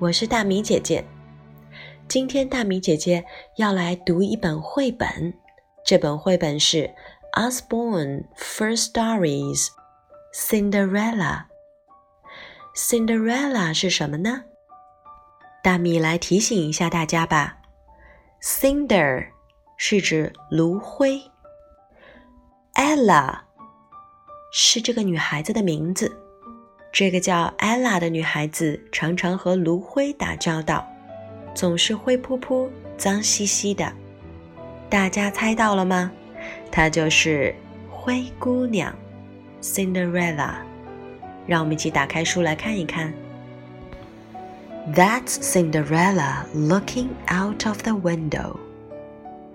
我是大米姐姐。今天大米姐姐要来读一本绘本，这本绘本是 Osborne First Stories Cinderella。Cinderella 是什么呢？大米来提醒一下大家吧。Cinder 是指炉灰，Ella 是这个女孩子的名字。这个叫 Ella 的女孩子常常和炉灰打交道，总是灰扑扑、脏兮兮的。大家猜到了吗？她就是灰姑娘 Cinderella。让我们一起打开书来看一看。That's Cinderella looking out of the window.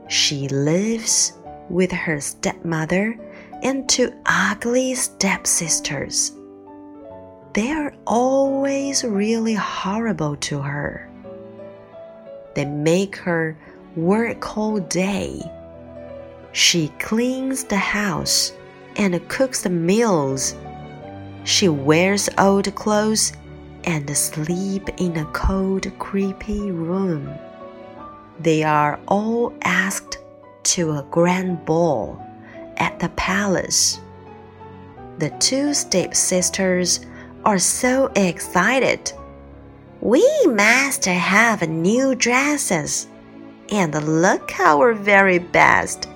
She lives with her stepmother and two ugly stepsisters. They're always really horrible to her. They make her work all day. She cleans the house and cooks the meals. She wears old clothes and sleep in a cold, creepy room. They are all asked to a grand ball at the palace. The two stepsisters are so excited. We must have new dresses and look our very best.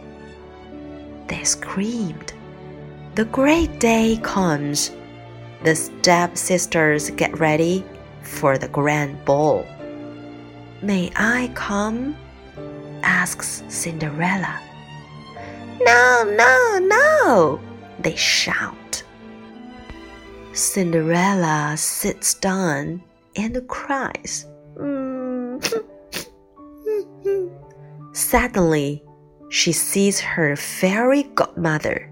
They screamed. The great day comes the stepsisters get ready for the grand ball. May I come? asks Cinderella. No, no, no, they shout. Cinderella sits down and cries. Suddenly, she sees her fairy godmother.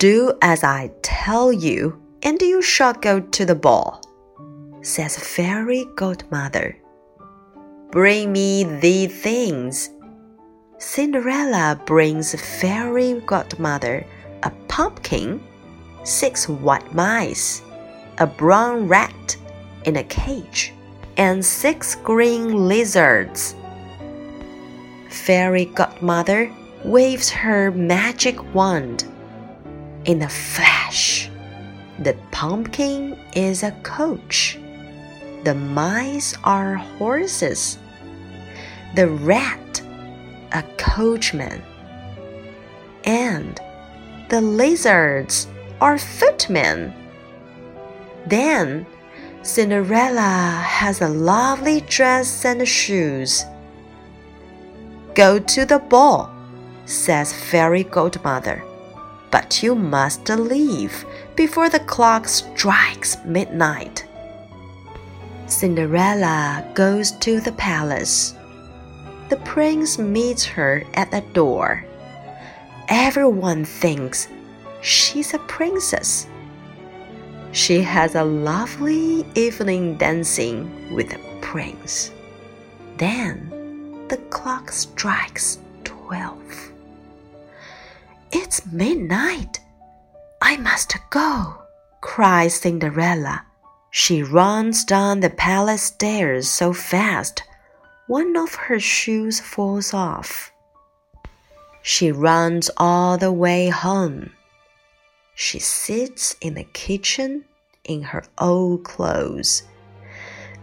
Do as I tell you, and you shall go to the ball, says Fairy Godmother. Bring me these things. Cinderella brings Fairy Godmother a pumpkin, six white mice, a brown rat in a cage, and six green lizards. Fairy Godmother waves her magic wand. In a flash, the pumpkin is a coach. The mice are horses. The rat, a coachman. And the lizards are footmen. Then Cinderella has a lovely dress and shoes. Go to the ball, says Fairy Godmother but you must leave before the clock strikes midnight. Cinderella goes to the palace. The prince meets her at the door. Everyone thinks she's a princess. She has a lovely evening dancing with the prince. Then the clock strikes twelve. It's midnight. I must go, cries Cinderella. She runs down the palace stairs so fast, one of her shoes falls off. She runs all the way home. She sits in the kitchen in her old clothes.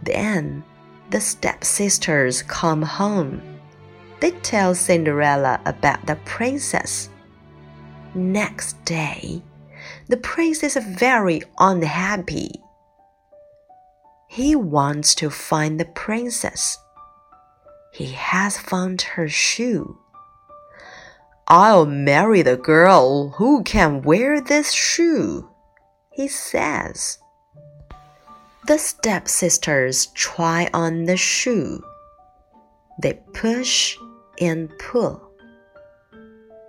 Then the stepsisters come home. They tell Cinderella about the princess Next day, the prince is very unhappy. He wants to find the princess. He has found her shoe. I'll marry the girl who can wear this shoe, he says. The stepsisters try on the shoe. They push and pull.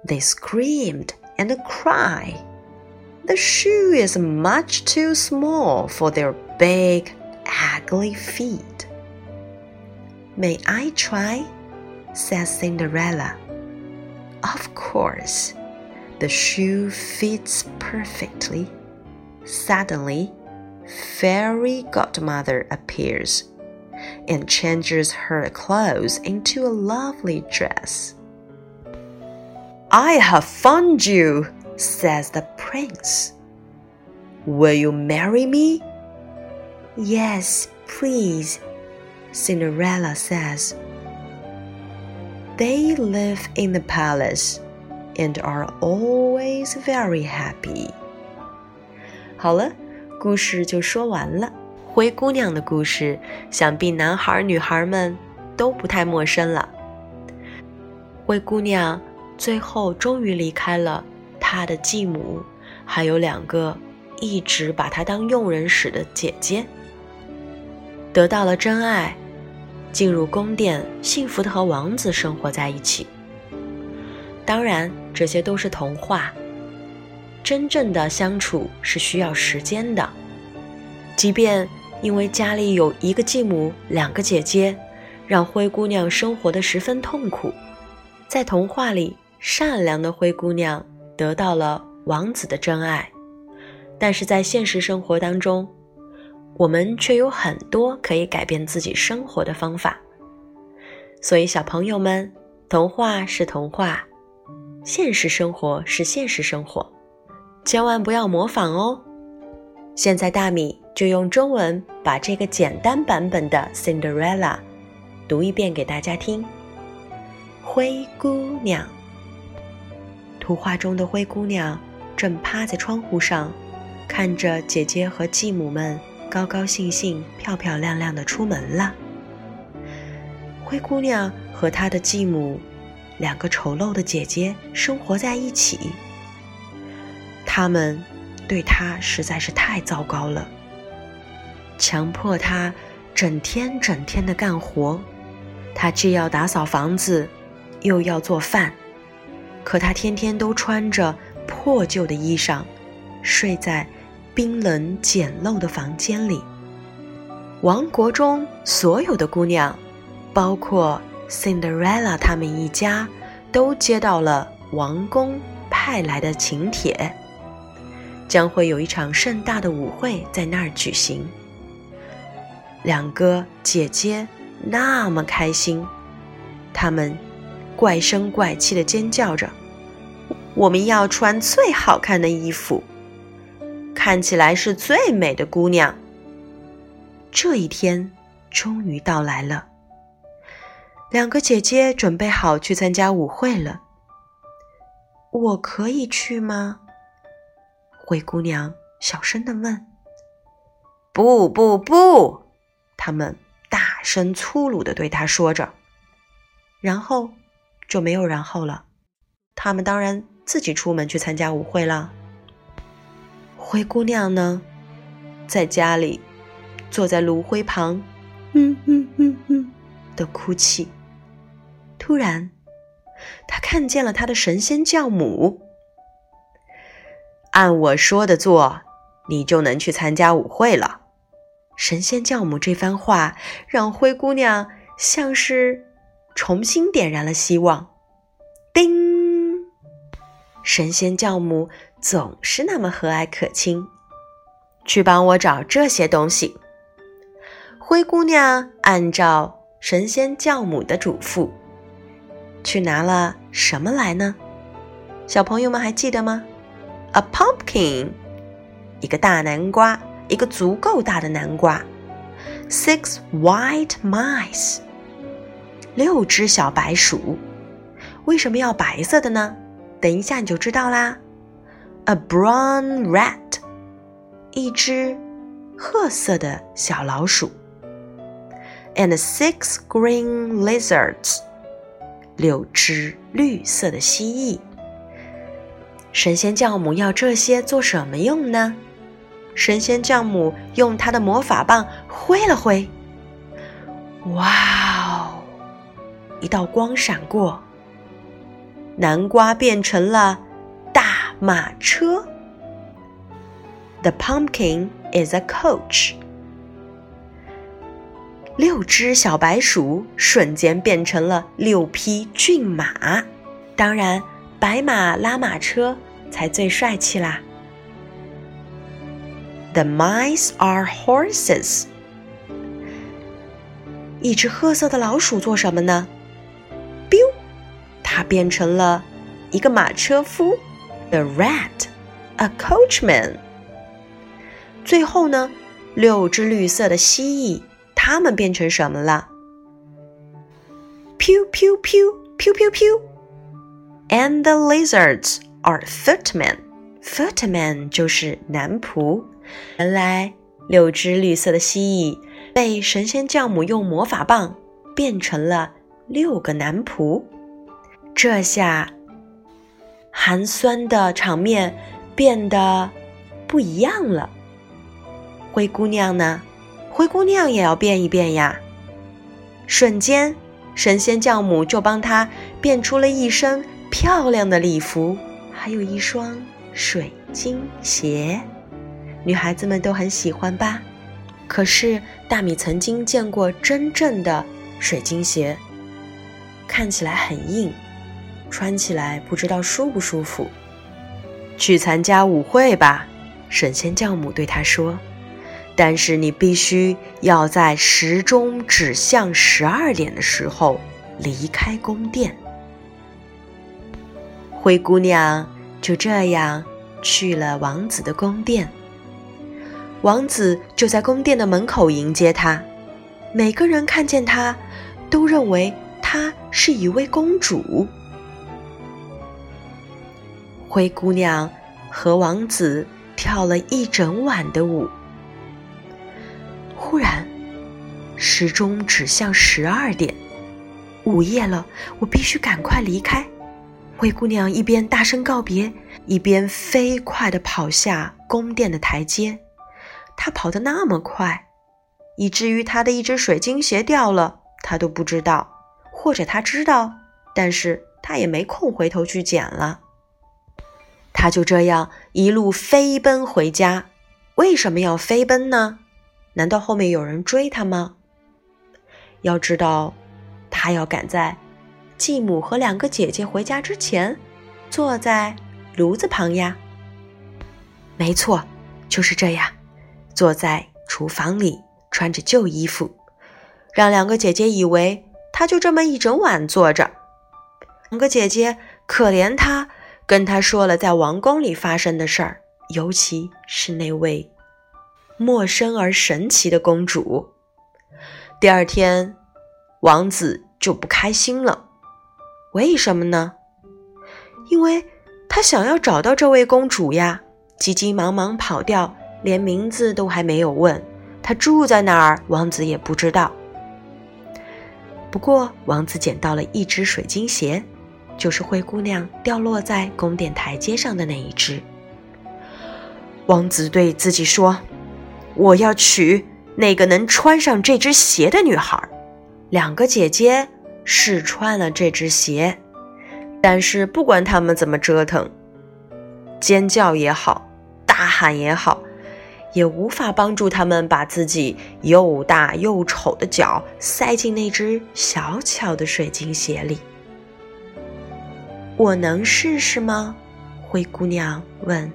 They screamed and cry. The shoe is much too small for their big, ugly feet. May I try? says Cinderella. Of course. The shoe fits perfectly. Suddenly, fairy godmother appears and changes her clothes into a lovely dress. I have found you, says the prince. Will you marry me? Yes, please, Cinderella says. They live in the palace and are always very happy. 好了，故事就说完了。灰姑娘的故事，想必男孩女孩们都不太陌生了。灰姑娘最后终于离开了她的继母，还有两个一直把她当佣人使的姐姐，得到了真爱，进入宫殿，幸福的和王子生活在一起。当然，这些都是童话。真正的相处是需要时间的，即便因为家里有一个继母、两个姐姐，让灰姑娘生活的十分痛苦。在童话里，善良的灰姑娘得到了王子的真爱，但是在现实生活当中，我们却有很多可以改变自己生活的方法。所以，小朋友们，童话是童话，现实生活是现实生活。千万不要模仿哦！现在大米就用中文把这个简单版本的《Cinderella》读一遍给大家听。灰姑娘，图画中的灰姑娘正趴在窗户上，看着姐姐和继母们高高兴兴、漂漂亮亮的出门了。灰姑娘和她的继母，两个丑陋的姐姐生活在一起。他们对她实在是太糟糕了，强迫她整天整天的干活，她既要打扫房子，又要做饭，可她天天都穿着破旧的衣裳，睡在冰冷简陋的房间里。王国中所有的姑娘，包括 Cinderella 他们一家，都接到了王宫派来的请帖。将会有一场盛大的舞会在那儿举行。两个姐姐那么开心，她们怪声怪气的尖叫着：“我们要穿最好看的衣服，看起来是最美的姑娘。”这一天终于到来了。两个姐姐准备好去参加舞会了。我可以去吗？灰姑娘小声的问：“不不不！”他们大声粗鲁的对她说着，然后就没有然后了。他们当然自己出门去参加舞会了。灰姑娘呢，在家里坐在炉灰旁，嗯嗯嗯嗯的哭泣。突然，她看见了她的神仙教母。按我说的做，你就能去参加舞会了。神仙教母这番话让灰姑娘像是重新点燃了希望。叮！神仙教母总是那么和蔼可亲。去帮我找这些东西。灰姑娘按照神仙教母的嘱咐，去拿了什么来呢？小朋友们还记得吗？A pumpkin，一个大南瓜，一个足够大的南瓜。Six white mice，六只小白鼠。为什么要白色的呢？等一下你就知道啦。A brown rat，一只褐色的小老鼠。And six green lizards，六只绿色的蜥蜴。神仙教母要这些做什么用呢？神仙教母用她的魔法棒挥了挥，哇哦！一道光闪过，南瓜变成了马车。The pumpkin is a coach。六只小白鼠瞬间变成了六匹骏马，当然。白马拉马车才最帅气啦 The mice are horses. 一只褐色的老鼠做什么呢？biu，它变成了一个马车夫。The rat, a coachman. 最后呢，六只绿色的蜥蜴，它们变成什么了？Pew pew pew pew pew pew. And the lizards are footmen. Footmen 就是男仆。原来六只绿色的蜥蜴被神仙教母用魔法棒变成了六个男仆。这下寒酸的场面变得不一样了。灰姑娘呢？灰姑娘也要变一变呀！瞬间，神仙教母就帮她变出了一身漂亮的礼服，还有一双水晶鞋。女孩子们都很喜欢吧？可是大米曾经见过真正的水晶鞋，看起来很硬，穿起来不知道舒不舒服。去参加舞会吧，神仙教母对她说。但是你必须要在时钟指向十二点的时候离开宫殿。灰姑娘就这样去了王子的宫殿。王子就在宫殿的门口迎接她。每个人看见她，都认为她是一位公主。灰姑娘和王子跳了一整晚的舞。忽然，时钟指向十二点，午夜了，我必须赶快离开。灰姑娘一边大声告别，一边飞快地跑下宫殿的台阶。她跑得那么快，以至于她的一只水晶鞋掉了，她都不知道；或者她知道，但是她也没空回头去捡了。他就这样一路飞奔回家。为什么要飞奔呢？难道后面有人追他吗？要知道，他要赶在继母和两个姐姐回家之前，坐在炉子旁呀。没错，就是这样，坐在厨房里，穿着旧衣服，让两个姐姐以为他就这么一整晚坐着。两个姐姐可怜他，跟他说了在王宫里发生的事儿，尤其是那位。陌生而神奇的公主。第二天，王子就不开心了。为什么呢？因为他想要找到这位公主呀，急急忙忙跑掉，连名字都还没有问。他住在哪儿，王子也不知道。不过，王子捡到了一只水晶鞋，就是灰姑娘掉落在宫殿台阶上的那一只。王子对自己说。我要娶那个能穿上这只鞋的女孩。两个姐姐试穿了这只鞋，但是不管她们怎么折腾，尖叫也好，大喊也好，也无法帮助她们把自己又大又丑的脚塞进那只小巧的水晶鞋里。我能试试吗？灰姑娘问。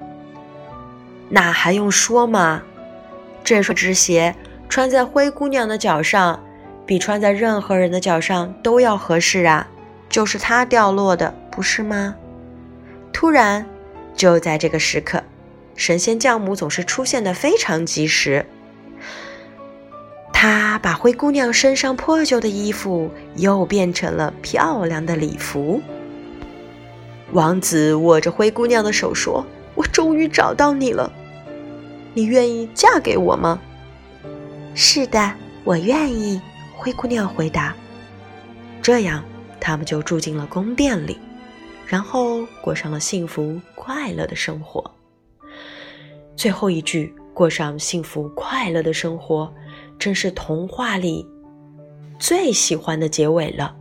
那还用说吗？这双织鞋穿在灰姑娘的脚上，比穿在任何人的脚上都要合适啊！就是它掉落的，不是吗？突然，就在这个时刻，神仙教母总是出现的非常及时。她把灰姑娘身上破旧的衣服又变成了漂亮的礼服。王子握着灰姑娘的手说：“我终于找到你了。”你愿意嫁给我吗？是的，我愿意。灰姑娘回答。这样，他们就住进了宫殿里，然后过上了幸福快乐的生活。最后一句“过上幸福快乐的生活”，真是童话里最喜欢的结尾了。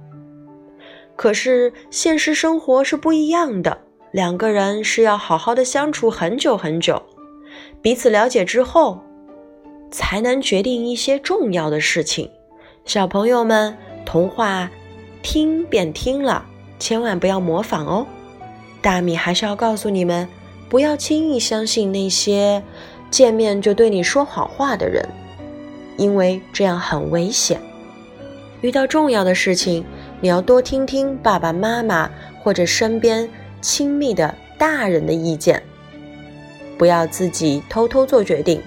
可是，现实生活是不一样的，两个人是要好好的相处很久很久。彼此了解之后，才能决定一些重要的事情。小朋友们，童话听便听了，千万不要模仿哦。大米还是要告诉你们，不要轻易相信那些见面就对你说好话的人，因为这样很危险。遇到重要的事情，你要多听听爸爸妈妈或者身边亲密的大人的意见，不要自己偷偷做决定。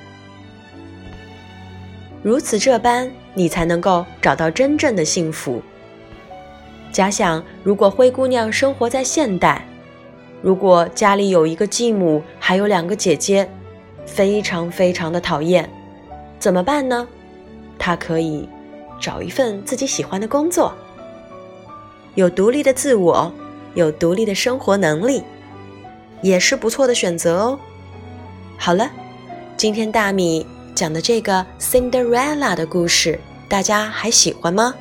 如此这般，你才能够找到真正的幸福。假想，如果灰姑娘生活在现代，如果家里有一个继母，还有两个姐姐，非常非常的讨厌，怎么办呢？她可以找一份自己喜欢的工作，有独立的自我，有独立的生活能力，也是不错的选择哦。好了，今天大米。讲的这个 Cinderella 的故事，大家还喜欢吗？